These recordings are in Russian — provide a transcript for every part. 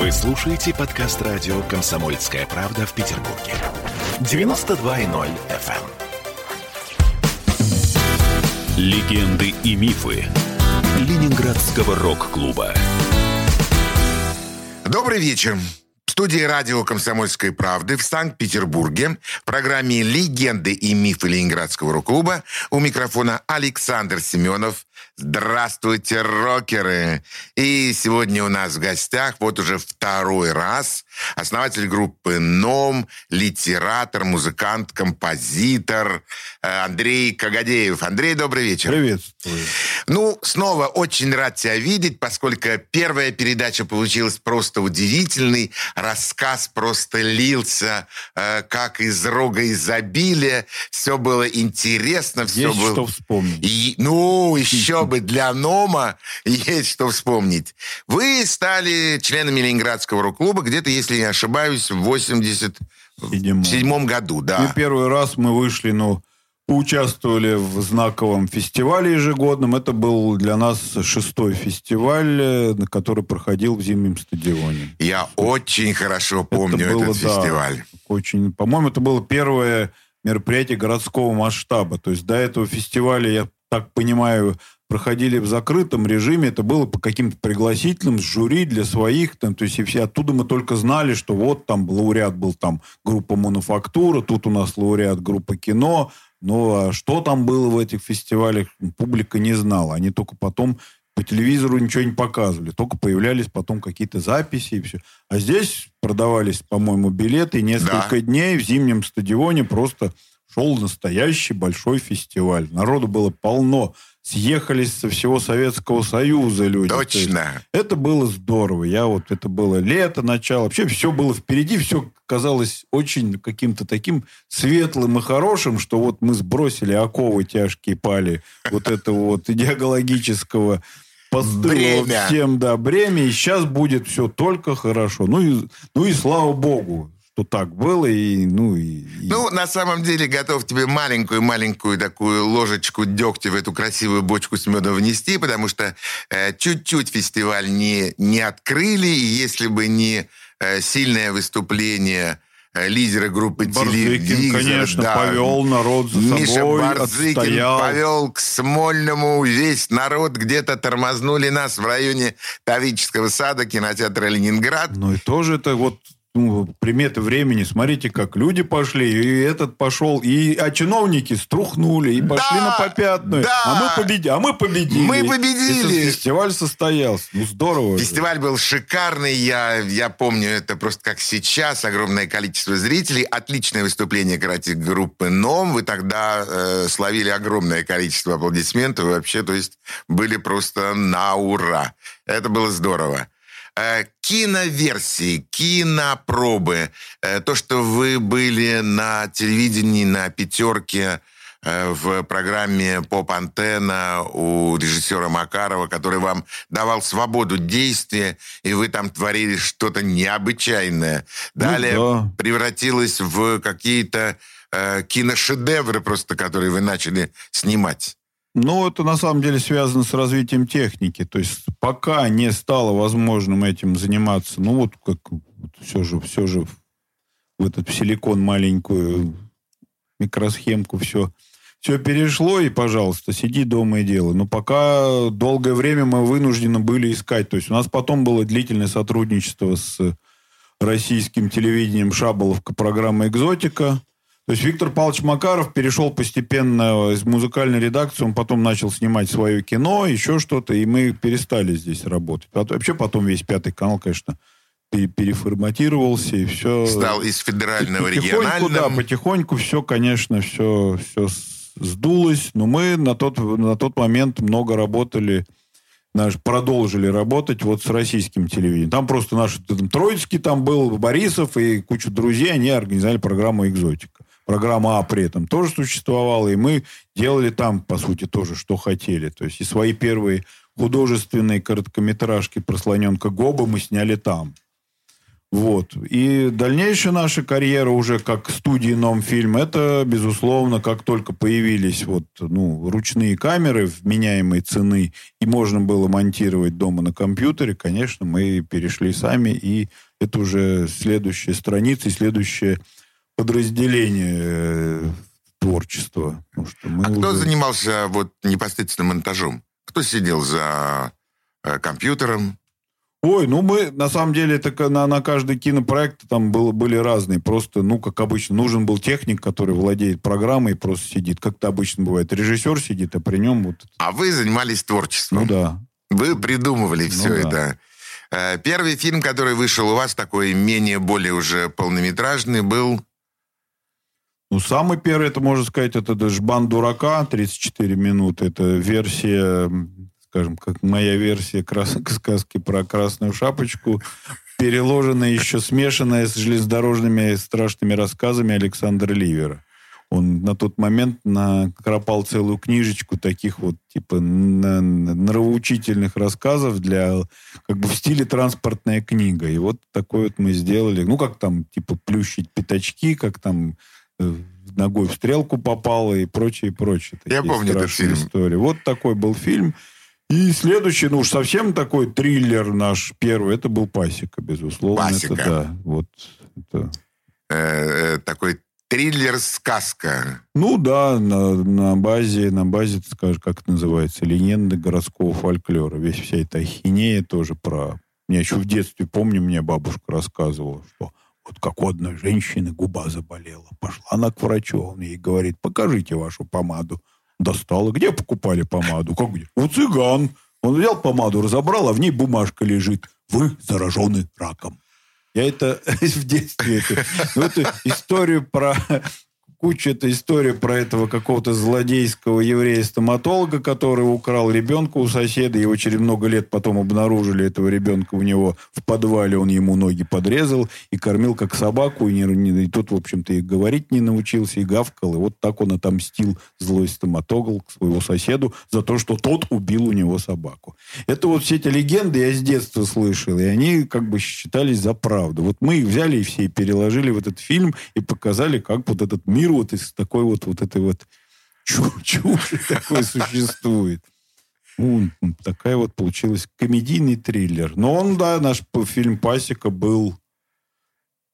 Вы слушаете подкаст радио «Комсомольская правда» в Петербурге. 92.0 FM. эм. Легенды и мифы Ленинградского рок-клуба. Добрый вечер. В студии радио «Комсомольской правды» в Санкт-Петербурге в программе «Легенды и мифы Ленинградского рок-клуба» у микрофона Александр Семенов. Здравствуйте, рокеры! И сегодня у нас в гостях вот уже второй раз основатель группы «Ном», литератор, музыкант, композитор э, Андрей Кагадеев. Андрей, добрый вечер. Приветствую. Ну, снова очень рад тебя видеть, поскольку первая передача получилась просто удивительной. Рассказ просто лился, э, как из рога изобилия. Все было интересно. Все Есть было... что вспомнить. И, ну, еще бы для Нома есть что вспомнить. Вы стали членами Ленинградского рок-клуба где-то, если не ошибаюсь, в 87 Седьмом. году, И да. первый раз мы вышли, ну, поучаствовали в знаковом фестивале ежегодном. Это был для нас шестой фестиваль, э, который проходил в зимнем стадионе. Я очень хорошо помню Это было, этот да, фестиваль. Очень, по-моему, это было первое мероприятие городского масштаба. То есть до этого фестиваля, я так понимаю, проходили в закрытом режиме. Это было по каким-то пригласительным с жюри для своих. Там, то есть и все оттуда мы только знали, что вот там лауреат был там группа «Мануфактура», тут у нас лауреат группа «Кино». Но а что там было в этих фестивалях, публика не знала. Они только потом по телевизору ничего не показывали. Только появлялись потом какие-то записи и все. А здесь продавались, по-моему, билеты. И несколько Да. дней в зимнем стадионе просто шел настоящий большой фестиваль. Народу было полно. Съехались со всего Советского Союза люди. То Точно. это было здорово. Я вот, это было лето, начало. Вообще все было впереди, все казалось очень каким-то таким светлым и хорошим, что вот мы сбросили оковы тяжкие пали вот этого вот идеологического постыла Бремя. всем, да, бремя, и сейчас будет все только хорошо. Ну и, ну и слава богу, что так было, и, ну и... Ну, на самом деле, готов тебе маленькую-маленькую такую ложечку дегтя в эту красивую бочку с медом внести, потому что э, чуть-чуть фестиваль не, не открыли, и если бы не э, сильное выступление э, лидера группы Барзыкин, конечно, да, повел народ за Миша собой, Барзыкин отстоял. повел к Смольному весь народ. Где-то тормознули нас в районе Тавического сада, кинотеатра «Ленинград». Ну и тоже это вот ну, приметы времени. Смотрите, как люди пошли, и этот пошел, и а чиновники струхнули, и пошли Да, на попятную. да. А мы победили, а мы победили. Мы победили. И фестиваль состоялся. Ну здорово. же. Фестиваль был шикарный, я, я помню это просто как сейчас, огромное количество зрителей, отличное выступление, кстати, группы «Ном», вы тогда э, словили огромное количество аплодисментов, и вообще, то есть, были просто на ура. Это было здорово. Э, киноверсии, кинопробы, э, то, что вы были на телевидении, на пятерке, э, в программе «Поп-антенна» у режиссера Макарова, который вам давал свободу действия, и вы там творили что-то необычайное. Далее да. превратилось в какие-то э, киношедевры просто, которые вы начали снимать. Ну, это на самом деле связано с развитием техники. То есть пока не стало возможным этим заниматься, ну вот как вот все же, все же в этот в силикон маленькую микросхемку все, все перешло, и, пожалуйста, сиди дома и делай. Но пока долгое время мы вынуждены были искать. То есть у нас потом было длительное сотрудничество с российским телевидением «Шаболовка» программа «Экзотика». То есть Виктор Павлович Макаров перешел постепенно из музыкальной редакции, он потом начал снимать свое кино, еще что-то, и мы перестали здесь работать. Потом- вообще потом весь пятый канал, конечно, пере- переформатировался, и все... Стал из федерального Потихоньку, да, региональным. потихоньку все, конечно, все, все сдулось. Но мы на тот, на тот момент много работали, наш, продолжили работать вот с российским телевидением. Там просто наш там, Троицкий там был, Борисов и куча друзей, они организовали программу «Экзотика». Программа А при этом тоже существовала, и мы делали там, по сути, тоже, что хотели. То есть и свои первые художественные короткометражки про слоненка Гоба мы сняли там. Вот. И дальнейшая наша карьера уже как студии Номфильм, это, безусловно, как только появились вот, ну, ручные камеры вменяемой цены, и можно было монтировать дома на компьютере, конечно, мы перешли сами, и это уже следующая страница и следующее подразделение э, творчества. А уже... кто занимался вот непосредственно монтажом? Кто сидел за э, компьютером? Ой, ну мы, на самом деле, это на, на каждый кинопроект там было, были разные. Просто, ну, как обычно, нужен был техник, который владеет программой и просто сидит. Как-то обычно бывает. Режиссер сидит, а при нем вот... А вы занимались творчеством? Ну да. Вы придумывали ну, все да. это. Э, первый фильм, который вышел у вас, такой менее, более уже полнометражный, был... Ну, самый первый, это можно сказать, это «Жбан дурака», 34 минуты. Это версия скажем, как моя версия крас... сказки про красную шапочку, переложенная еще смешанная с железнодорожными страшными рассказами Александра Ливера. Он на тот момент накропал целую книжечку таких вот, типа, нравоучительных рассказов для, как бы, в стиле транспортная книга. И вот такой вот мы сделали. Ну, как там, типа, плющить пятачки, как там ногой в стрелку попало и прочее, прочее. Я помню этот фильм. Истории. Вот такой был фильм. И следующий, ну уж совсем такой триллер наш первый, это был Пасека, безусловно. Пасека. Это, да, вот. Это... Э, э, такой триллер-сказка. Ну да, на, на базе, на базе, скажешь, как это называется, легенды городского фольклора. Весь вся эта ахинея тоже про... Я еще в детстве помню, мне бабушка рассказывала, что вот как у одной женщины губа заболела. Пошла она к врачу, он ей говорит, покажите вашу помаду достала. Где покупали помаду? Как где? У цыган. Он взял помаду, разобрал, а в ней бумажка лежит. Вы заражены раком. Я это в детстве, это, ну, эту историю про куча эта история про этого какого-то злодейского еврея-стоматолога, который украл ребенка у соседа. Его через много лет потом обнаружили этого ребенка у него в подвале. Он ему ноги подрезал и кормил как собаку. И, не, и тот, в общем-то, и говорить не научился, и гавкал. И вот так он отомстил злой стоматолог своего соседу за то, что тот убил у него собаку. Это вот все эти легенды я с детства слышал. И они как бы считались за правду. Вот мы их взяли и все переложили в этот фильм и показали, как вот этот мир мир вот из такой вот, вот этой вот чуши такой существует. Такая вот получилась комедийный триллер. Но он, да, наш фильм «Пасека» был...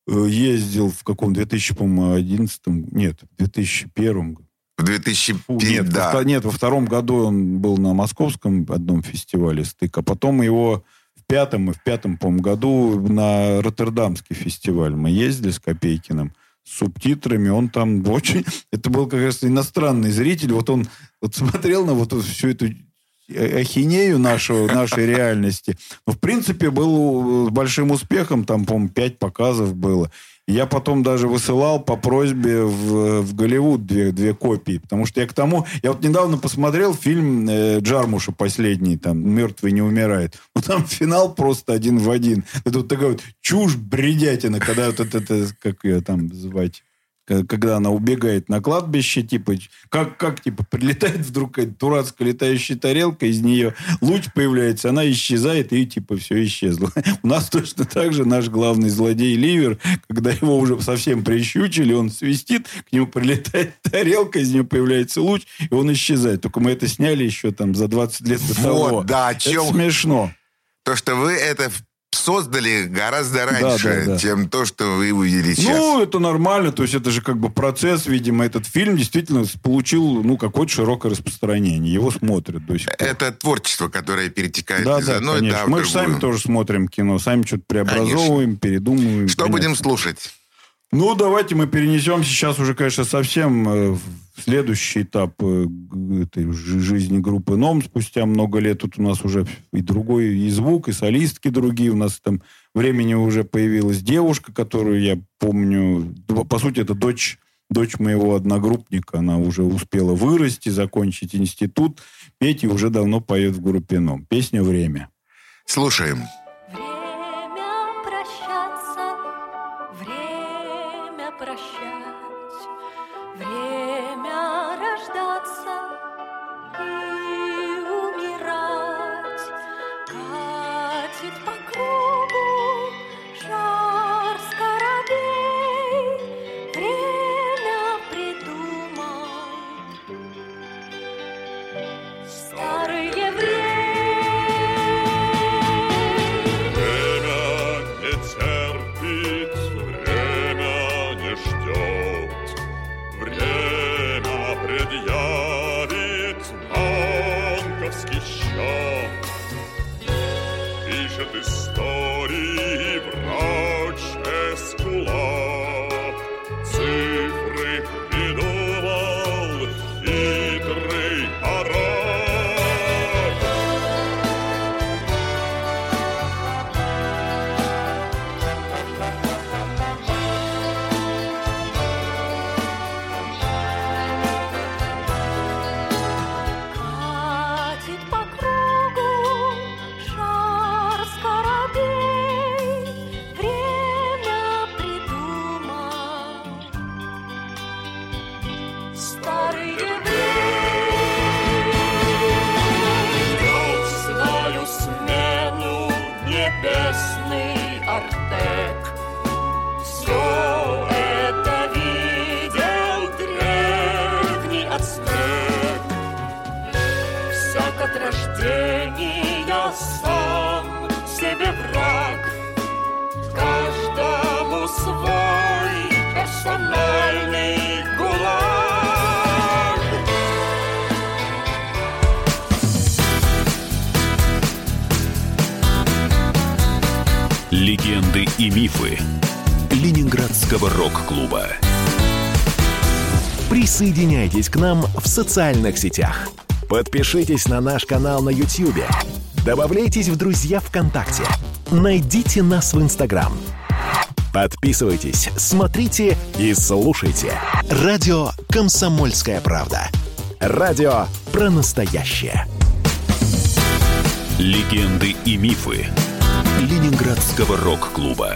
Э, ездил в каком 2011 нет, в 2001 в 2005, нет, да. Во, нет, во втором году он был на московском одном фестивале «Стык», а потом его в пятом и в пятом, по году на Роттердамский фестиваль мы ездили с Копейкиным субтитрами, он там очень... Это был как раз иностранный зритель, вот он вот смотрел на вот всю эту ахинею нашего, нашей реальности. Но, в принципе, был с большим успехом, там, по-моему, пять показов было. Я потом даже высылал по просьбе в, в Голливуд две, две копии. Потому что я к тому... Я вот недавно посмотрел фильм э, Джармуша последний, там, «Мертвый не умирает». Ну, там финал просто один в один. Это вот такая вот чушь, бредятина, когда вот это, это как ее там звать? Когда она убегает на кладбище, типа, как, как типа, прилетает вдруг какая-то дурацкая летающая тарелка, из нее луч появляется, она исчезает, и типа все исчезло. У нас точно так же наш главный злодей Ливер, когда его уже совсем прищучили, он свистит, к нему прилетает тарелка, из нее появляется луч, и он исчезает. Только мы это сняли еще там за 20 лет до вот, того. да, о чем... Это смешно. То, что вы это создали гораздо раньше, да, да, да. чем то, что вы увидели сейчас. Ну, это нормально. То есть это же как бы процесс, видимо. Этот фильм действительно получил, ну, какое-то широкое распространение. Его смотрят до сих пор. Это творчество, которое перетекает да, из да, одной конечно. да, Мы же сами тоже смотрим кино. Сами что-то преобразовываем, конечно. передумываем. Что конечно. будем слушать? Ну, давайте мы перенесем сейчас уже, конечно, совсем э, в следующий этап э, этой жизни группы НОМ. Спустя много лет тут у нас уже и другой, и звук, и солистки другие. У нас там времени уже появилась девушка, которую я помню. По сути, это дочь дочь моего одногруппника, она уже успела вырасти, закончить институт, петь и уже давно поет в группе НОМ. Песня «Время». Слушаем. по же враг, каждому свой персональный гулаг. Легенды и мифы Ленинградского рок-клуба. Присоединяйтесь к нам в социальных сетях. Подпишитесь на наш канал на YouTube Добавляйтесь в друзья ВКонтакте. Найдите нас в Инстаграм. Подписывайтесь, смотрите и слушайте. Радио «Комсомольская правда». Радио про настоящее. Легенды и мифы Ленинградского рок-клуба.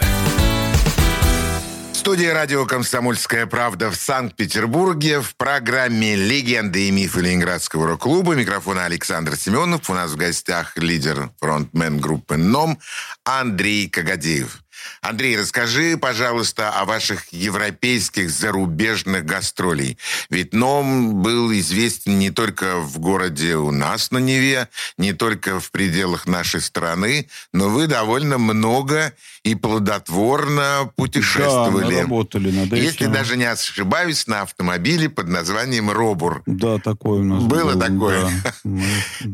Студии радио «Комсомольская правда» в Санкт-Петербурге в программе «Легенды и мифы Ленинградского рок-клуба». Микрофона Александр Семенов. У нас в гостях лидер фронтмен группы «НОМ» Андрей Кагадеев. Андрей, расскажи, пожалуйста, о ваших европейских зарубежных гастролей. Ведь НОМ был известен не только в городе у нас на Неве, не только в пределах нашей страны, но вы довольно много и плодотворно путешествовали. Да, работали над этим. Если даже не ошибаюсь, на автомобиле под названием «Робур». Да, такое у нас Было был, такое? да.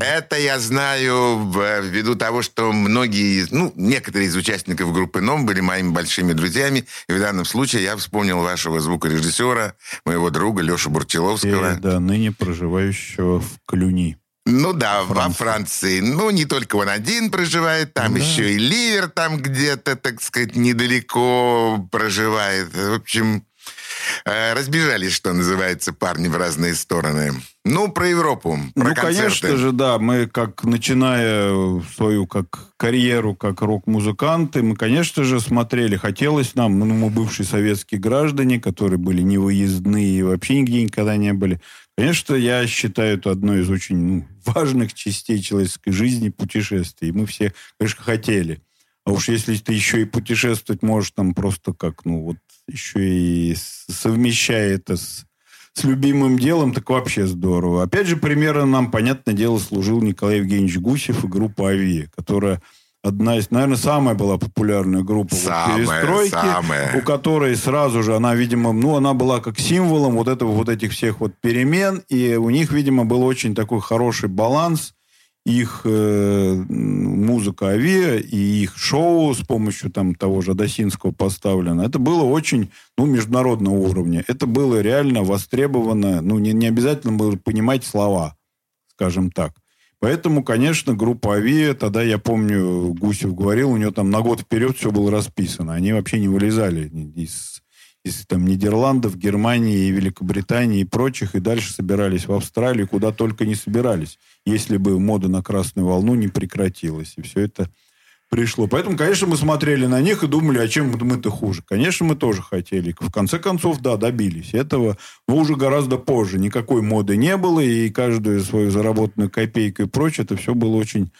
Это я знаю ввиду того, что многие, ну, некоторые из участников группы НОМ были моими большими друзьями. И в данном случае я вспомнил вашего звукорежиссера, моего друга Лешу Бурчеловского. Э, Да, ныне проживающего в Клюни. Ну да, во Франции. Ну, не только он один проживает, там Да. еще и Ливер там где-то, так сказать, недалеко проживает. В общем, разбежались, что называется, парни в разные стороны. Ну, про Европу, про ну, концерты. конечно же, да. Мы, как начиная свою как карьеру как рок-музыканты, мы, конечно же, смотрели. Хотелось нам, ну, мы бывшие советские граждане, которые были невыездные и вообще нигде никогда не были. Конечно, я считаю это одной из очень ну, важных частей человеческой жизни путешествий. И мы все, конечно, хотели. А уж если ты еще и путешествовать можешь там просто как, ну вот, еще и совмещая это с, с любимым делом, так вообще здорово. Опять же, примерно нам, понятное дело, служил Николай Евгеньевич Гусев и группа «Авиа», которая одна из, наверное, самая была популярная группа вот Самая, перестройки, самая. у которой сразу же она, видимо, ну, она была как символом вот этого, вот этих всех вот перемен, и у них, видимо, был очень такой хороший баланс, их э, музыка Авиа и их шоу с помощью там того же Адасинского поставлено, это было очень, ну, международного уровня. Это было реально востребовано, ну, не, не обязательно было понимать слова, скажем так. Поэтому, конечно, группа Авиа, тогда я помню, Гусев говорил, у него там на год вперед все было расписано. Они вообще не вылезали из, из там, Нидерландов, Германии, Великобритании и прочих, и дальше собирались в Австралию, куда только не собирались, если бы мода на красную волну не прекратилась. И все это пришло. Поэтому, конечно, мы смотрели на них и думали, а чем мы-то хуже. Конечно, мы тоже хотели. В конце концов, да, добились этого, но уже гораздо позже. Никакой моды не было, и каждую свою заработанную копейку и прочее, это все было очень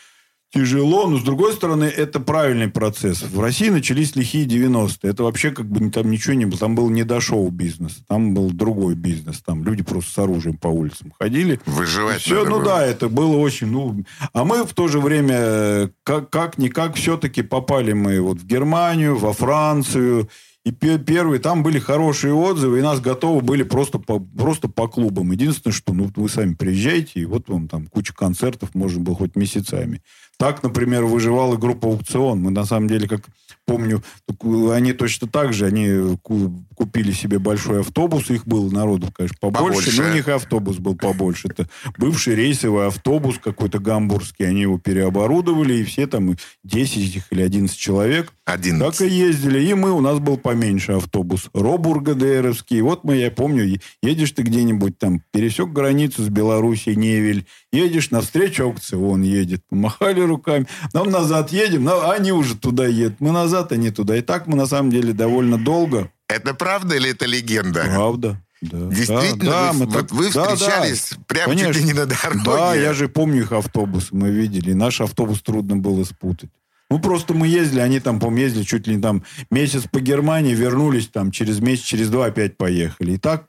тяжело, но, с другой стороны, это правильный процесс. В России начались лихие 90-е. Это вообще как бы там ничего не было. Там был не до шоу-бизнес. Там был другой бизнес. Там люди просто с оружием по улицам ходили. Выживать Все, ну было. да, это было очень, ну... А мы в то же время, э, как, как-никак, все-таки попали мы вот в Германию, во Францию. И пе- первые, там были хорошие отзывы, и нас готовы были просто по, просто по клубам. Единственное, что ну, вы сами приезжаете, и вот вам там куча концертов, можно было хоть месяцами. Так, например, выживала группа «Аукцион». Мы, на самом деле, как помню, э, они точно так же, они ку- купили себе большой автобус, их было народу, конечно, побольше, Побольше. но у них автобус был побольше. Это бывший рейсовый автобус какой-то гамбургский, они его переоборудовали, и все там, 10 их или 11 человек, Один. так и ездили. И мы, у нас был поменьше автобус. Робур ГДРовский. Вот мы, я помню, едешь ты где-нибудь там, пересек границу с Белоруссией, Невель, едешь навстречу аукцион едет. Помахали руками. Нам назад едем, но они уже туда едут. Мы назад, они туда. И так мы, на самом деле, довольно долго. Это правда или это легенда? Правда. Да. Действительно, Да, да, вы, мы вот так- вы да, да. встречались прямо чуть Конечно. ли не на дороге. Да, я же помню их автобусы, мы видели. Наш автобус трудно было спутать. Ну, просто мы ездили, они там, по ездили чуть ли не там месяц по Германии, вернулись там через месяц, через два опять поехали. И так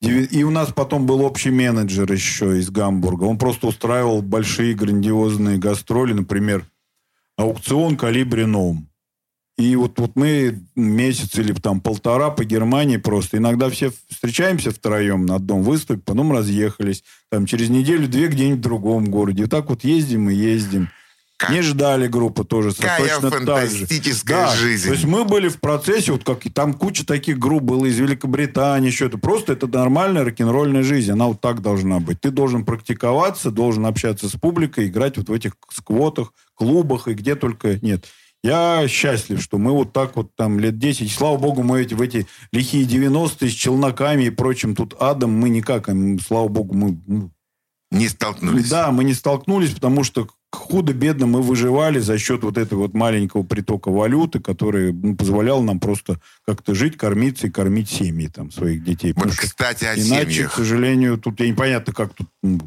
и у нас потом был общий менеджер еще из Гамбурга. Он просто устраивал большие грандиозные гастроли, например, аукцион «Калибри Ном». И вот, вот мы месяц или там полтора по Германии просто. Иногда все встречаемся втроем на одном выступе, потом разъехались. Там через неделю-две где-нибудь в другом городе. И так вот ездим и ездим. Как- Не ждали группы тоже. Какая точно так же. фантастическая Да, жизнь. То есть мы были в процессе, вот как и там куча таких групп было из Великобритании, еще это просто это нормальная рок-н-ролльная жизнь, она вот так должна быть. Ты должен практиковаться, должен общаться с публикой, играть вот в этих сквотах, клубах и где только нет. Я счастлив, что мы вот так вот там лет 10, слава богу, мы эти, в эти лихие 90-е с челноками и прочим тут адом, мы никак, слава богу, мы ну, Не столкнулись. да, мы не столкнулись, потому что худо-бедно мы выживали за счет вот этого вот маленького притока валюты, который ну, позволял нам просто как-то жить, кормиться и кормить семьи там своих детей. Вот, Потому кстати, о иначе, к семьях. сожалению, тут я непонятно, как тут м,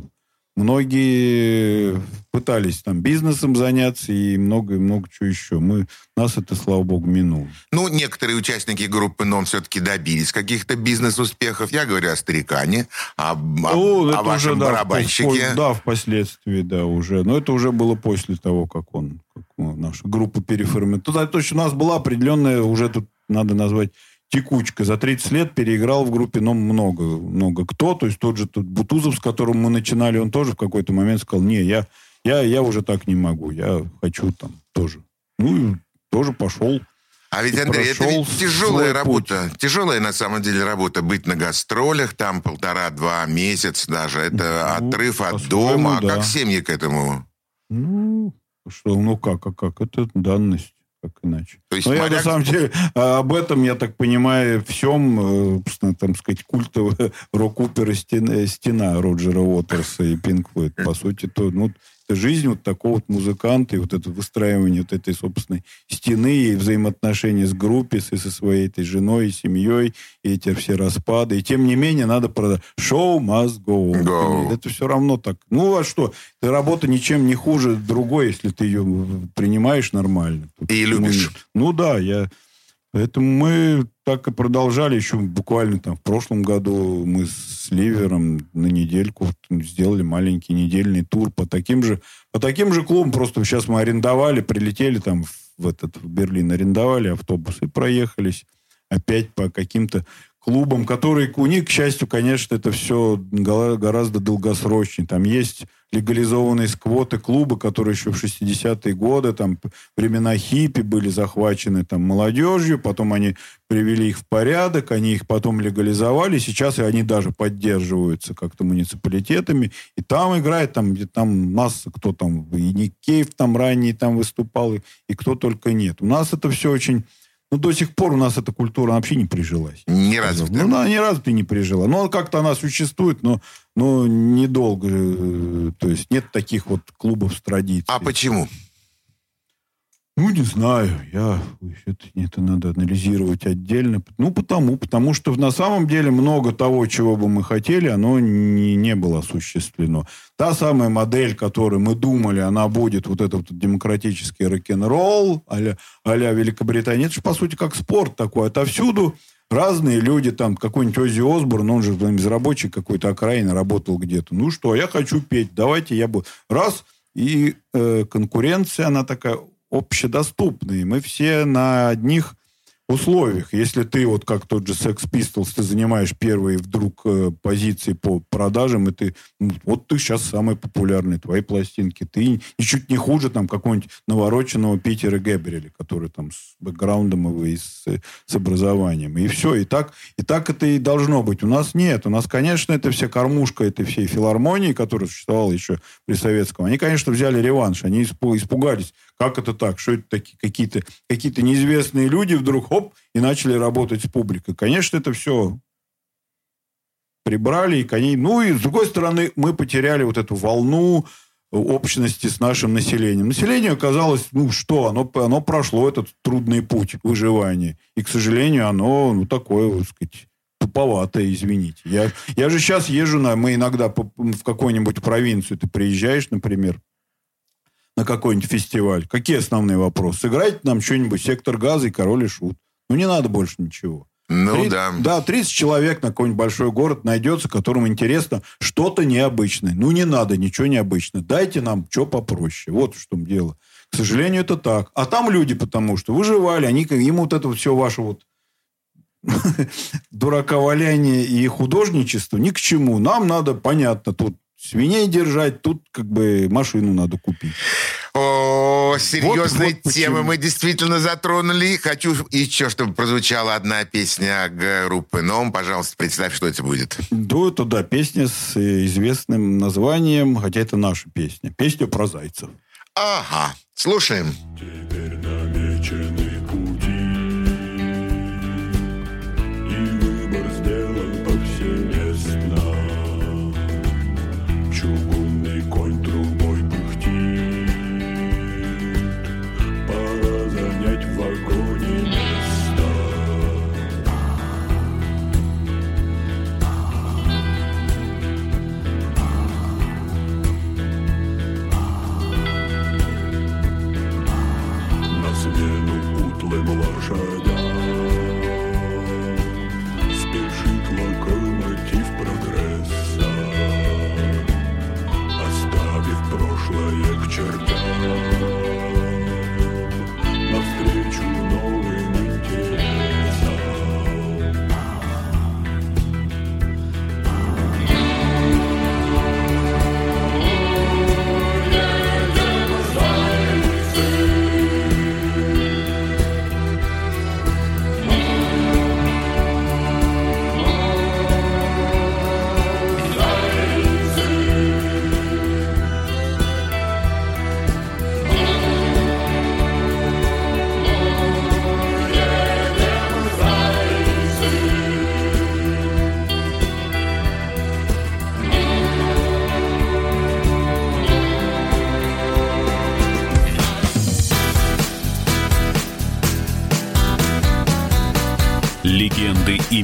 многие пытались там бизнесом заняться и много-много чего еще. Мы, нас это, слава богу, минуло. Ну, некоторые участники группы НОМ все-таки добились каких-то бизнес-успехов. Я говорю о старикане, об- Ну, о вашем уже, да, барабанщике. впо- Да, впоследствии, да, уже. Но это уже было после того, как он, как ну, наша группа переформировала. Туда точно у нас была определенная, уже тут надо назвать, текучка. За 30 лет переиграл в группе, но много, много кто. То есть тот же тот Бутузов, с которым мы начинали, он тоже в какой-то момент сказал, не, я, я, я уже так не могу, я хочу там тоже. Ну, и тоже пошел. А ведь, Андрей, это ведь тяжелая работа. Тяжелая, на самом деле, работа. Быть на гастролях, там полтора-два месяца даже. Это Ну, отрыв от дома. А да. как семьи к этому? Ну, что, ну как, а как? Это данность, как иначе. То есть Но я, на моряк- самом деле, а, об этом, я так понимаю, всем, э, собственно, там сказать, культовая рок-опера «Стена», «Стена» Роджера Уотерса и Пинк Флойд. По сути, то, ну, жизнь вот такого вот музыканта, и вот это выстраивание вот этой собственной стены, и взаимоотношения с группой, со, со своей этой женой и семьей, и эти все распады. И тем не менее надо продать. Show must go on. Go. Это все равно так. Ну, а что? Эта работа ничем не хуже другой, если ты ее принимаешь нормально. И почему любишь. нет? Ну да, я... Поэтому мы так и продолжали еще буквально там в прошлом году мы с Ливером на недельку сделали маленький недельный тур по таким же по таким же клубам. Просто сейчас мы арендовали, прилетели там в этот в Берлин, арендовали автобус и проехались опять по каким-то клубам, которые у них, к счастью, конечно, это все гораздо долгосрочнее. Там есть легализованные сквоты клубы, которые еще в 60-е годы, там времена хиппи были захвачены там молодежью, потом они привели их в порядок, они их потом легализовали, сейчас и они даже поддерживаются как-то муниципалитетами, и там играет, там, где там масса, кто там, и Ник Кейв там ранее там выступал, и, и кто только нет. У нас это все очень ну, до сих пор у нас эта культура вообще не прижилась. Не развита. Ну, она ни разу ты не прижила. Ну, как-то она существует, но, но недолго. э, То есть нет таких вот клубов с традицией. А почему? Ну, не знаю. Я... Это, это надо анализировать отдельно. Ну, потому. Потому что на самом деле много того, чего бы мы хотели, оно не, не было осуществлено. Та самая модель, которую мы думали, она будет вот этот вот демократический рок-н-ролл а-ля, а-ля Великобритания. Это же, по сути, как спорт такой. Отовсюду разные люди, там, какой-нибудь Ози Осборн, он же там, из рабочей какой-то окраины работал где-то. Ну что, я хочу петь, давайте я буду. Раз, и э, конкуренция, она такая общедоступная. Мы все на одних условиях. Если ты, вот как тот же Sex Pistols, ты занимаешь первые вдруг э, позиции по продажам, и ты, вот ты сейчас самый популярный, твои пластинки. Ты ничуть не хуже там какого-нибудь навороченного Питера Гэбриэля, который там с бэкграундом и с, с образованием. И все, и так, и так это и должно быть. У нас нет. У нас, конечно, это вся кормушка этой всей филармонии, которая существовала еще при советском. Они, конечно, взяли реванш. Они испу- испугались. Как это так? Что это такие какие-то какие неизвестные люди вдруг, хоп, и начали работать с публикой. Конечно, это все прибрали, и коней. Ну, и с другой стороны, мы потеряли вот эту волну общности с нашим населением. Население оказалось, ну что, оно, оно прошло этот трудный путь выживания. И, к сожалению, оно, ну, такое, вот сказать, туповатое, извините. Я, я же сейчас езжу на... Мы иногда в какую-нибудь провинцию, ты приезжаешь, например, на какой-нибудь фестиваль. Какие основные вопросы? Сыграйте нам что-нибудь «Сектор газа» и «Король и шут». Ну, не надо больше ничего. Ну Три- да. Да, 30 человек на какой-нибудь большой город найдется, которому интересно что-то необычное. Ну, не надо ничего необычного. Дайте нам что попроще. Вот в чем дело. К сожалению, это так. А там люди, потому что выживали, они ему вот это все ваше вот дураковаляние и художничество ни к чему. Нам надо, понятно, тут свиней держать, тут как бы машину надо купить. О, серьезные вот темы почему. мы действительно затронули. Хочу еще, чтобы прозвучала одна песня группы «Ном». Пожалуйста, представь, что это будет. Да, это, да, песня с э, известным названием, хотя это наша песня. Песня про зайцев. Ага, слушаем. Теперь намечены пути,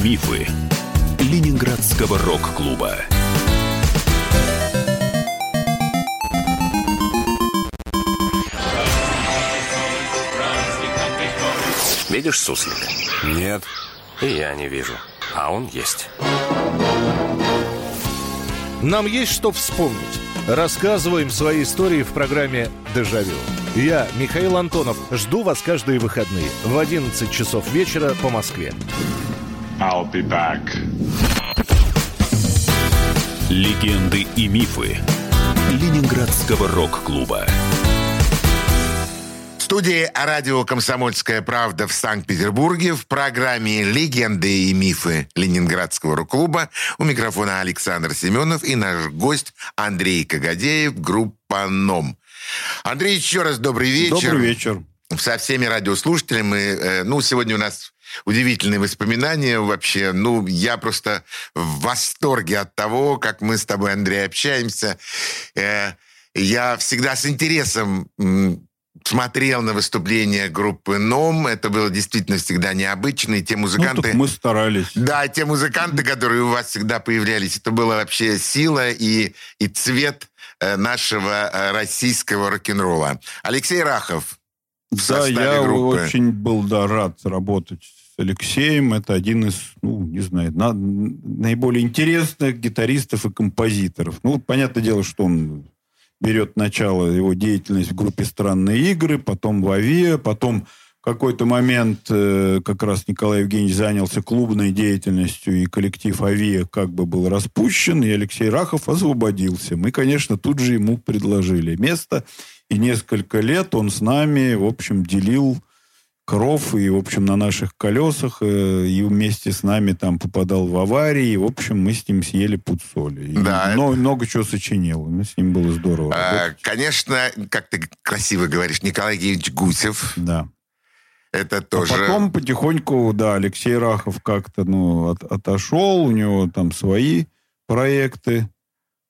Мифы Ленинградского рок-клуба. Видишь суслика? Нет. И я не вижу. А он есть. Нам есть что вспомнить. Рассказываем свои истории в программе «Дежавю». Я, Михаил Антонов, жду вас каждые выходные в 11 часов вечера по Москве. I'll be back. Легенды и мифы Ленинградского рок-клуба. В студии радио «Комсомольская правда» в Санкт-Петербурге в программе «Легенды и мифы Ленинградского рок-клуба» у микрофона Александр Семенов и наш гость Андрей Кагадеев, группа «Ном». Андрей, еще раз добрый вечер. Добрый вечер. Со всеми радиослушателями. Э, Ну, сегодня у нас удивительные воспоминания вообще. Ну, я просто в восторге от того, как мы с тобой, Андрей, общаемся. Э, Я всегда с интересом смотрел на выступления группы «Ном». Это было действительно всегда необычно. И те Ну, музыканты... так мы старались. Да, те музыканты, которые у вас всегда появлялись, это была вообще сила и, и цвет э, нашего российского рок-н-ролла. Алексей Рахов Да, я группы. очень был да, рад работать с Алексеем. Это один из, ну, не знаю, на- наиболее интересных гитаристов и композиторов. Ну, понятное дело, что он берет начало его деятельность в группе «Странные игры», потом в «Авиа», потом в какой-то момент э, как раз Николай Евгеньевич занялся клубной деятельностью, и коллектив «Авиа» как бы был распущен, и Алексей Рахов освободился. Мы, конечно, тут же ему предложили место, и несколько лет он с нами, в общем, делил кров и, в общем, на наших колесах, э, и вместе с нами там попадал в аварии, и, в общем, мы с ним съели пуд соли. Да, но- много чего сочинил. Мы с ним было здорово А. Конечно, как ты красиво говоришь, Николай Евгеньевич Гусев. Да. Это тоже... А потом потихоньку, да, Алексей Рахов как-то, ну, от- отошел, у него там свои проекты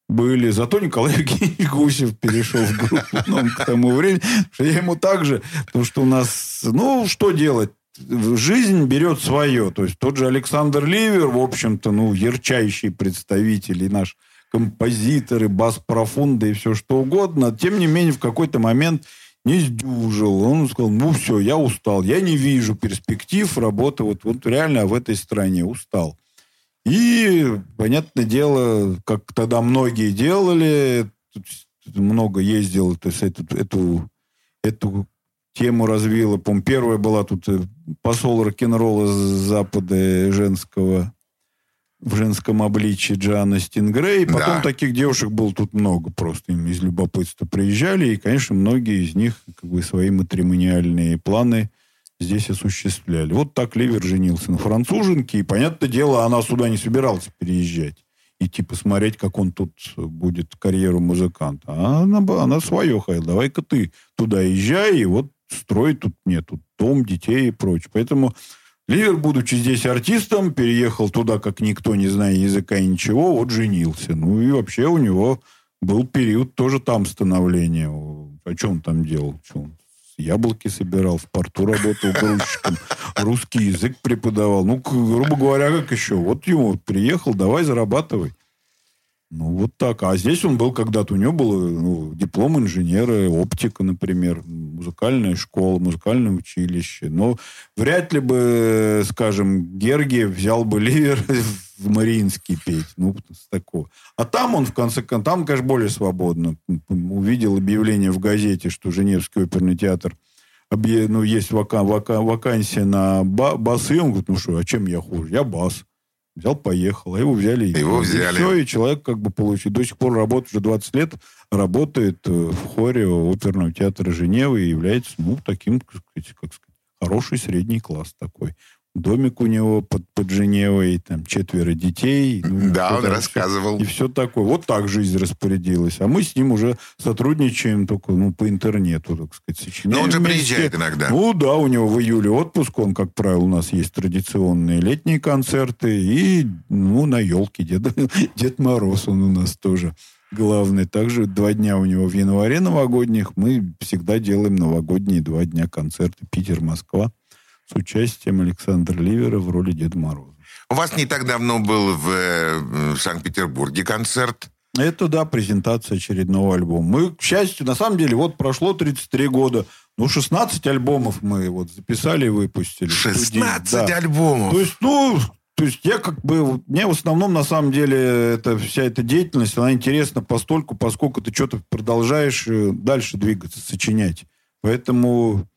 были. Зато Николай Евгеньевич Гусев перешел в группу ну, к тому времени, я ему также, потому что у нас, ну, что делать? Жизнь берет свое. То есть тот же Александр Ливер, в общем-то, ну, ярчайший представитель и наш композитор, и бас-профунда, и все что угодно. Тем не менее, в какой-то момент не сдюжил. Он сказал, ну все, я устал, я не вижу перспектив работы вот, вот реально в этой стране, устал. И, понятное дело, как тогда многие делали, много ездил, то есть эту, эту, эту тему развила. По первая была тут э, посол рок-н-ролла с запада женского в женском обличии Джоанна Стингрей. Потом Да. таких девушек было тут много просто. Им из любопытства приезжали. И, конечно, многие из них как бы свои матримониальные планы здесь осуществляли. Вот так Ливер женился на француженке. И, понятное дело, она сюда не собиралась переезжать. Идти посмотреть, как он тут будет карьеру музыканта. А она, она свое хотела. Давай-ка ты туда езжай, и вот строй тут нет. Тут дом, детей и прочее. Поэтому Ливер, будучи здесь артистом, переехал туда, как никто, не зная языка и ничего, вот женился. Ну и вообще у него был период тоже там становления. О чем там делал? Чё он яблоки собирал, в порту работал грузчиком, русский язык преподавал. Ну, грубо говоря, как еще? Вот ему приехал, давай зарабатывай. Ну, вот так. А здесь он был когда-то, у него был ну, диплом инженера, оптика, например, музыкальная школа, музыкальное училище. Но вряд ли бы, скажем, Гергиев взял бы ливер в Мариинский петь. Ну, с такого. А там он, в конце концов, там, конечно, более свободно. Увидел объявление в газете, что Женевский оперный театр объ- ну, есть вака- вака- вакансия на ба- басы. Он говорит, ну что, а чем я хуже? Я бас. Взял, поехал. А его взяли. и- Его и взяли. все, и человек как бы получил. До сих пор работает, уже 20 лет, работает э, в хоре оперного театра Женевы и является, ну, таким, как сказать, хороший средний класс такой. Домик у него под, под Женевой, там четверо детей. ну, Да, он рассказывал. И все такое. Вот так жизнь распорядилась. А мы с ним уже сотрудничаем только ну, по интернету, так сказать, сочиняем Но он же вместе. приезжает иногда. Ну да, у него в июле отпуск. Он, как правило, у нас есть традиционные летние концерты. И, ну, на елке Дед, Дед Мороз он у нас тоже главный. Также два дня у него в январе новогодних. Мы всегда делаем новогодние два дня концерты Питер-Москва с участием Александра Ливера в роли Деда Мороза. У вас не так давно был в, э, в Санкт-Петербурге концерт. Это, да, презентация очередного альбома. Мы, к счастью, на самом деле, вот прошло 33 года. Ну, 16 альбомов мы вот записали и выпустили. 16 Да. альбомов. То есть, ну, то есть я как бы... Мне в основном, на самом деле, это, вся эта деятельность, она интересна постольку, поскольку ты что-то продолжаешь э, дальше двигаться, сочинять. Поэтому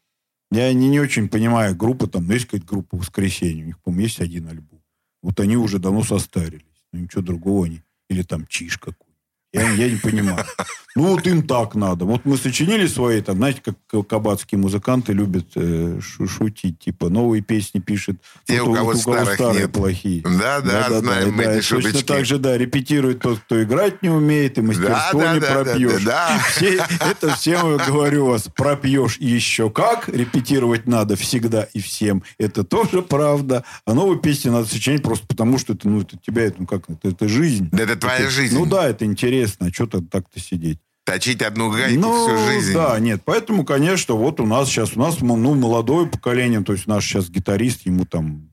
я не, не очень понимаю группы, там, ну, есть какая-то группа «Воскресенье», у них, по-моему, есть один альбом. Вот они уже давно состарились. Ну, ничего другого не... Или там «Чиж» какой. Я, я не понимаю. Ну, вот им так надо. Вот мы сочинили свои, там, знаете, как кабацкие музыканты любят э, шу- шутить. Типа, новые песни пишет. Те, тот, у кого старых старые нет. плохие. Да-да, знаем мы да, эти и Точно шуточки. так же, да, репетирует тот, кто играть не умеет, и мастерство Да, да, не да, да, пропьешь. да, да. Все- это всем, говорю вас, пропьешь еще как. Репетировать надо всегда и всем. Это тоже правда. А новые песни надо сочинять просто потому, что это, ну, это тебя, это, ну, как, это, это жизнь. Да это твоя Это- жизнь. Ну да, это интересно. А что так-то сидеть? Точить одну гайку Ну, всю жизнь. да, нет. Поэтому, конечно, вот у нас сейчас, у нас, ну, молодое поколение, то есть наш сейчас гитарист, ему там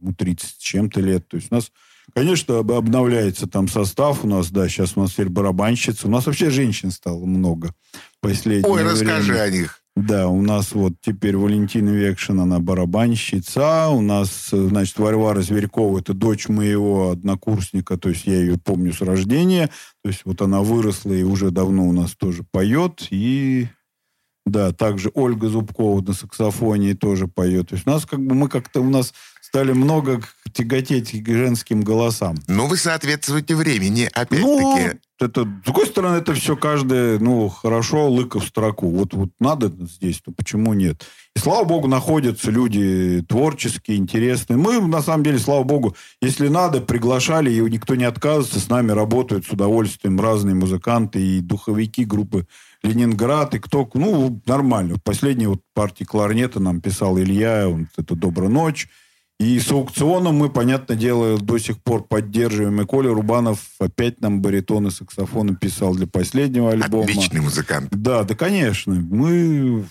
ну, 30 с чем-то лет. То есть у нас, конечно, об- обновляется там состав у нас, да, сейчас у нас теперь барабанщица. У нас вообще женщин стало много последнее Ой, время. расскажи о них. Да, у нас вот теперь Валентина Векшин, она барабанщица. У нас, значит, Варвара Зверькова, это дочь моего однокурсника, то есть я ее помню с рождения. То есть вот она выросла и уже давно у нас тоже поет. И да, также Ольга Зубкова на саксофоне тоже поет. То есть у нас как бы мы как-то у нас стали много тяготеть к женским голосам. Ну, вы соответствуете времени, Ну, опять-таки. это, с другой стороны, это все каждое, ну, хорошо, лыка в строку. Вот, вот надо здесь, то почему нет? И, слава богу, находятся люди творческие, интересные. Мы, на самом деле, слава богу, если надо, приглашали, и никто не отказывается, с нами работают с удовольствием разные музыканты и духовики группы Ленинград, и кто, ну, нормально. Последней вот партии кларнета нам писал Илья, он, это «Добрая ночь». И с аукционом мы, понятное дело, до сих пор поддерживаем. И Коля Рубанов опять нам баритон и саксофон писал для последнего альбома. Отличный музыкант. Да, да, конечно. Мы...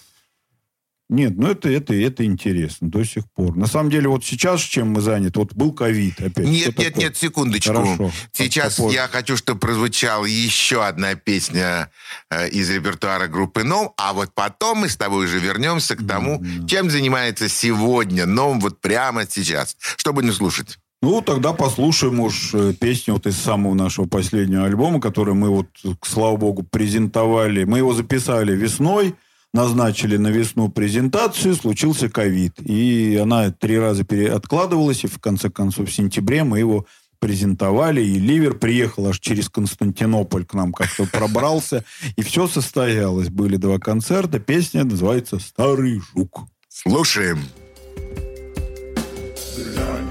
Нет, ну это, это, это интересно до сих пор. На самом деле, вот сейчас чем мы заняты? Вот был ковид опять. Нет, Что нет, такое? нет, секундочку. Хорошо. Сейчас Попозже. я хочу, чтобы прозвучала еще одна песня э, из репертуара группы «Ном», а вот потом мы с тобой уже вернемся к тому, чем занимается сегодня «Ном» вот прямо сейчас. Что будем слушать? Ну, тогда послушаем уж э, песню вот из самого нашего последнего альбома, который мы вот, слава богу, презентовали. Мы его записали весной, назначили на весну презентацию, случился ковид. И она три раза пере- откладывалась, и в конце концов в сентябре мы его презентовали, и Ливер приехал аж через Константинополь к нам как-то пробрался, и все состоялось. Были два концерта, песня называется «Старый жук». Слушаем. Гляньте,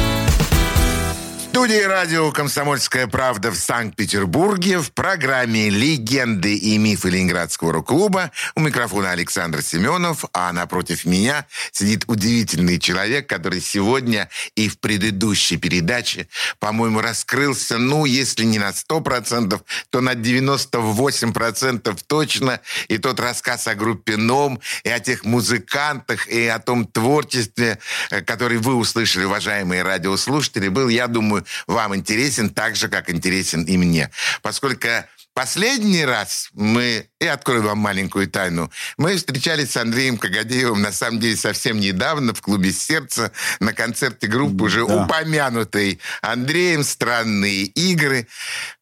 Студии радио «Комсомольская правда» в Санкт-Петербурге в программе «Легенды и мифы Ленинградского рок-клуба» у микрофона Александр Семенов, а напротив меня сидит удивительный человек, который сегодня и в предыдущей передаче, по-моему, раскрылся, ну, если не на 100%, то на 98% точно. И тот рассказ о группе «Ном», и о тех музыкантах, и о том творчестве, э, который вы услышали, уважаемые радиослушатели, был, я думаю, вам интересен так же, как интересен и мне. Поскольку последний раз мы, и открою вам маленькую тайну, мы встречались с Андреем Кагадеевым, на самом деле, совсем недавно в клубе «Сердце» на концерте группы, уже Да. упомянутой Андреем «Странные игры».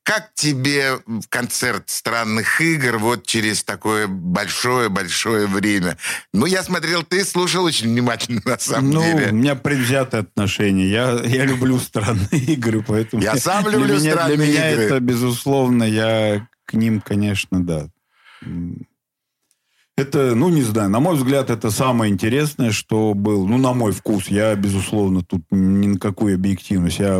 Как тебе концерт странных игр вот через такое большое-большое время? Ну, я смотрел, ты слушал очень внимательно, на самом Ну, деле. у меня предвзятое отношение. Я, я люблю странные игры, поэтому... Я сам для люблю меня, странные Для меня игры. это, безусловно, я к ним, конечно, да. Это, ну, не знаю, на мой взгляд, это самое интересное, что был, ну, на мой вкус. Я, безусловно, тут ни на какую объективность. Я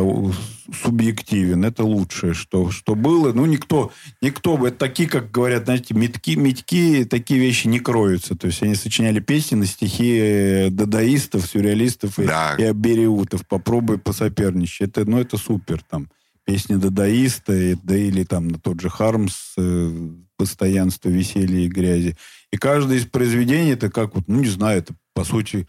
субъективен. Это лучшее, что, что было. Ну, никто, никто, бы- это такие, как говорят, знаете, метки, метки, такие вещи не кроются. То есть они сочиняли песни на стихи э, дадаистов, сюрреалистов и, Да. и абериутов. Попробуй посоперничать. Это, ну, это супер. Там песни дадаиста, да или там на тот же Хармс «Постоянство, веселье и грязи». И каждое из произведений, это как вот, ну, не знаю, это, по сути,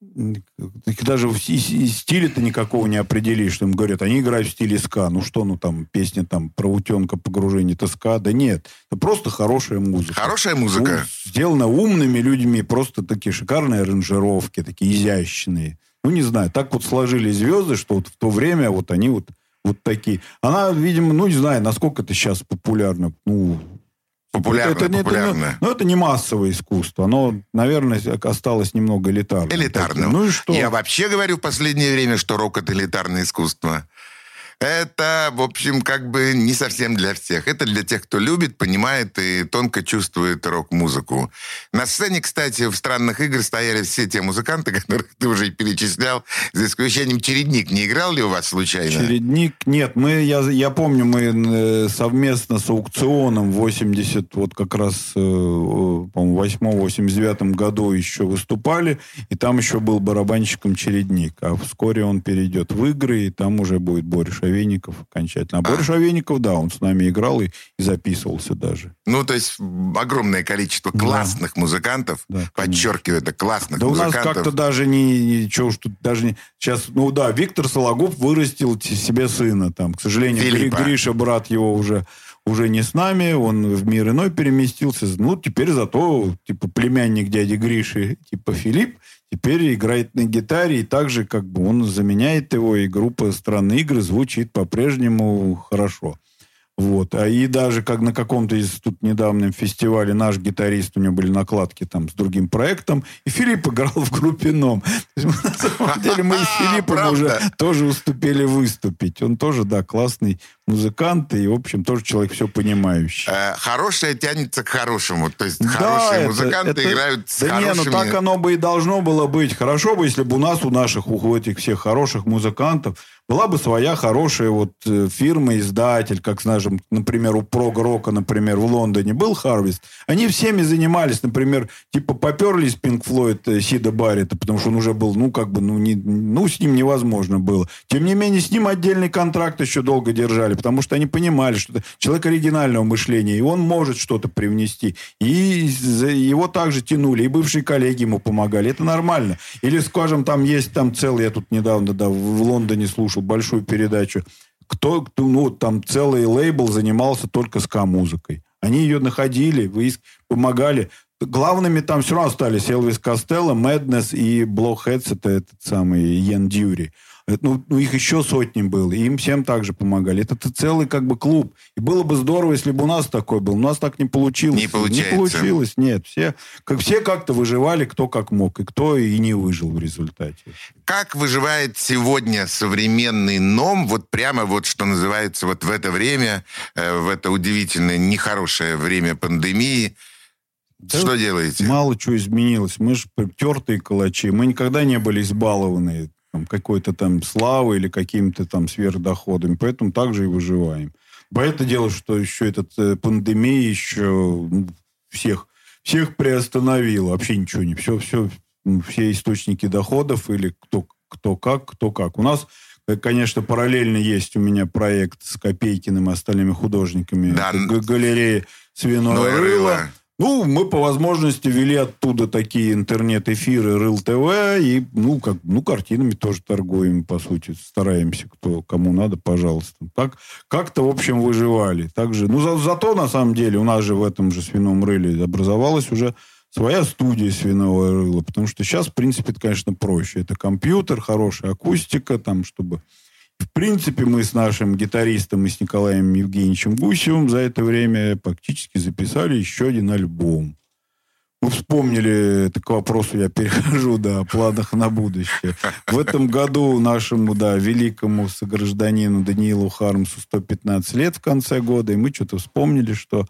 даже в стиле-то никакого не определишь. Что им говорят, они играют в стиле ска. Ну что, ну там песня там про утенка, погружение, это ска. Да нет, это просто хорошая музыка. Хорошая музыка. Ну, сделано умными людьми, просто такие шикарные аранжировки, такие изящные. Ну, не знаю, так вот сложились звезды, что вот в то время вот они вот, вот такие. Она, видимо, ну, не знаю, насколько это сейчас популярно. Ну, Популярно, это, не- это, популярно. ну, это не массовое искусство. Оно, наверное, осталось немного элитарным. Элитарным. Ну и что? Я вообще говорю в последнее время, что рок это элитарное искусство. Это, в общем, как бы не совсем для всех. Это для тех, кто любит, понимает и тонко чувствует рок-музыку. На сцене, кстати, в «Странных играх» стояли все те музыканты, которых ты уже перечислял, за исключением «Чередник». Не играл ли у вас случайно? Чередник, нет, мы, я, я помню, мы э, совместно с аукционом в 80, вот как раз, э, по-моему, 8-89 году еще выступали, и там еще был барабанщиком Чередник, а вскоре он перейдет в игры, и там уже будет Боря Шавейников окончательно. А Боря Шавейников, да, он с нами играл и, и записывался даже. Ну, то есть огромное количество классных музыкантов, Да, подчеркиваю, это классных Да у нас музыкантов. как-то даже не, ничего тут даже не... Сейчас, ну да, Виктор Сологуб вырастил себе сына там. К сожалению, Филиппа. Гриша, брат его уже уже не с нами, он в мир иной переместился. Ну, теперь зато, типа, племянник дяди Гриши, типа Филипп, теперь играет на гитаре, и также, как бы, он заменяет его, и группа «Странные игры» звучит по-прежнему хорошо. Вот. А и даже как на каком-то из тут недавнем фестивале наш гитарист, у него были накладки там с другим проектом, и Филипп играл в группе НОМ. На самом деле мы с Филиппом уже тоже успели выступить. Он тоже, да, классный музыкант и, в общем, тоже человек все понимающий. Э, хорошее тянется к хорошему. То есть хорошие музыканты играют с Да не, хорошими... ну так оно бы и должно было быть. Хорошо бы, если бы у нас, у наших, у этих всех хороших музыкантов была бы своя хорошая вот э, фирма, издатель, как, скажем, например, у прог-рока, например, в Лондоне был Харвест. Они всеми занимались, например, типа поперлись Пинк Флойд э, Сида Баррета, потому что он уже был, ну, как бы, ну, не, ну, с ним невозможно было. Тем не менее, с ним отдельный контракт еще долго держали, потому что они понимали, что человек оригинального мышления, и он может что-то привнести. И его также тянули, и бывшие коллеги ему помогали. Это нормально. Или, скажем, там есть там целый, я тут недавно да, в Лондоне слушал большую передачу, кто, ну, там целый лейбл занимался только ска-музыкой. Они ее находили, выиск- помогали. Главными там все равно остались Элвис Костелло, Мэднес и Блохедс, это этот самый Йен Дьюри. Ну, ну, их еще сотни было, и им всем также помогали. Это, целый как бы клуб. И было бы здорово, если бы у нас такой был. У нас так не получилось. Не получается. Не получилось, нет. Все, как, все как-то выживали, кто как мог, и кто и не выжил в результате. Как выживает сегодня современный ном, вот прямо вот, что называется, вот в это время, э, в это удивительное, нехорошее время пандемии, что делаете? Мало чего изменилось. Мы же тертые калачи. Мы никогда не были избалованы там, какой-то там славой или какими-то там сверхдоходами. Поэтому также и выживаем. Понятное дело, что еще этот э, пандемия еще ну, всех, всех приостановила. Вообще ничего не... Все, все, все источники доходов или кто, кто как, кто как. У нас, э, конечно, параллельно есть у меня проект с Копейкиным и остальными художниками. Да. Галерея «Свиное рыло». рыло. Ну, мы по возможности вели оттуда такие интернет-эфиры Рыл ТВ и, ну, как, ну, картинами тоже торгуем, по сути, стараемся, кто, кому надо, пожалуйста. Так, как-то, в общем, выживали. Также, ну, за- зато, на самом деле, у нас же в этом же свином рыле образовалась уже своя студия свиного рыла, потому что сейчас, в принципе, это, конечно, проще. Это компьютер, хорошая акустика, там, чтобы... В принципе, мы с нашим гитаристом и с Николаем Евгеньевичем Гусевым за это время практически записали еще один альбом. Мы вспомнили, это к вопросу я перехожу, да, о планах на будущее. В этом году нашему, да, великому согражданину Даниилу Хармсу 115 лет в конце года, и мы что-то вспомнили, что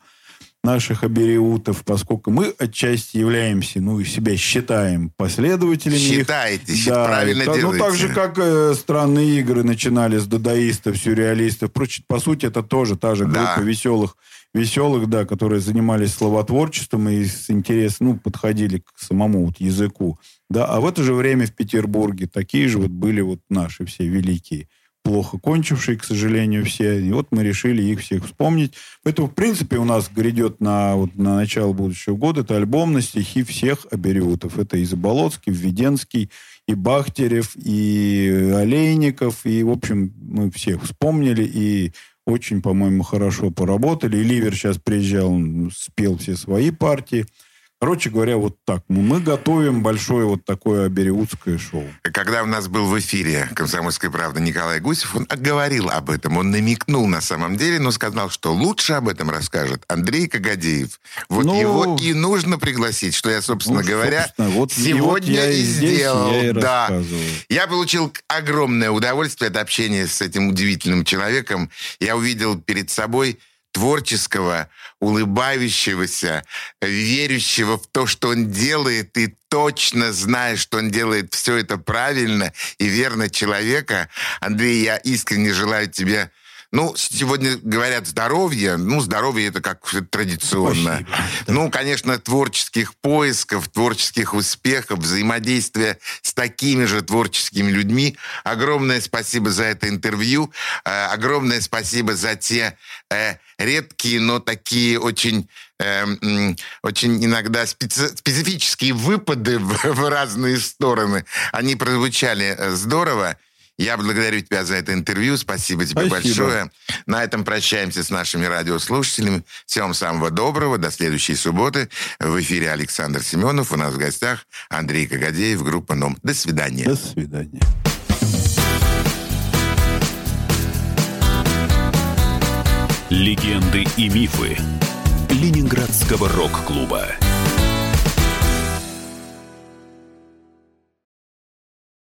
наших абериутов, поскольку мы отчасти являемся, ну, и себя считаем последователями их. Считаете, щит- правильно та- делаете. Ну, так же, как э, странные игры начинали с дадаистов, сюрреалистов. Впрочем, по сути, это тоже та же Да. группа веселых, веселых, да, которые занимались словотворчеством и с интересом, ну, подходили к самому вот языку. Да, а в это же время в Петербурге такие же вот были вот наши все великие плохо кончившие, к сожалению, все. И вот мы решили их всех вспомнить. Поэтому, в принципе, у нас грядет на, вот, на начало будущего года это альбом на стихи всех абериутов. Это и Заболоцкий, Введенский, и Бахтерев, и Олейников. И, в общем, мы всех вспомнили и очень, по-моему, хорошо поработали. И Ливер сейчас приезжал, он спел все свои партии. Короче говоря, вот так. Ну, Мы готовим большое вот такое абериутское шоу. Когда у нас был в эфире «Комсомольская правда» Николай Гусев, он говорил об этом, он намекнул на самом деле, но сказал, что лучше об этом расскажет Андрей Кагадеев. Вот Ну, его и нужно пригласить, что я, собственно Ну, говоря, собственно, вот- и вот сегодня я и здесь, сделал. я и да. Я получил огромное удовольствие от общения с этим удивительным человеком. Я увидел перед собой творческого, улыбающегося, верящего в то, что он делает, и точно зная, что он делает все это правильно и верно человека. Андрей, я искренне желаю тебе ну, сегодня говорят здоровье. Ну, здоровье это как традиционно. Спасибо. Ну, конечно, творческих поисков, творческих успехов, взаимодействия с такими же творческими людьми. Огромное спасибо за это интервью. Э, огромное спасибо за те э, редкие, но такие очень, э, очень иногда специ- специфические выпады в, в разные стороны. Они прозвучали э, здорово. Я благодарю тебя за это интервью. Спасибо тебе Спасибо. большое. На этом прощаемся с нашими радиослушателями. Всем вам самого доброго. До следующей субботы. В эфире Александр Семенов. У нас в гостях Андрей Кагадеев, группа «Ном». До свидания. До свидания. Легенды и мифы Ленинградского рок-клуба.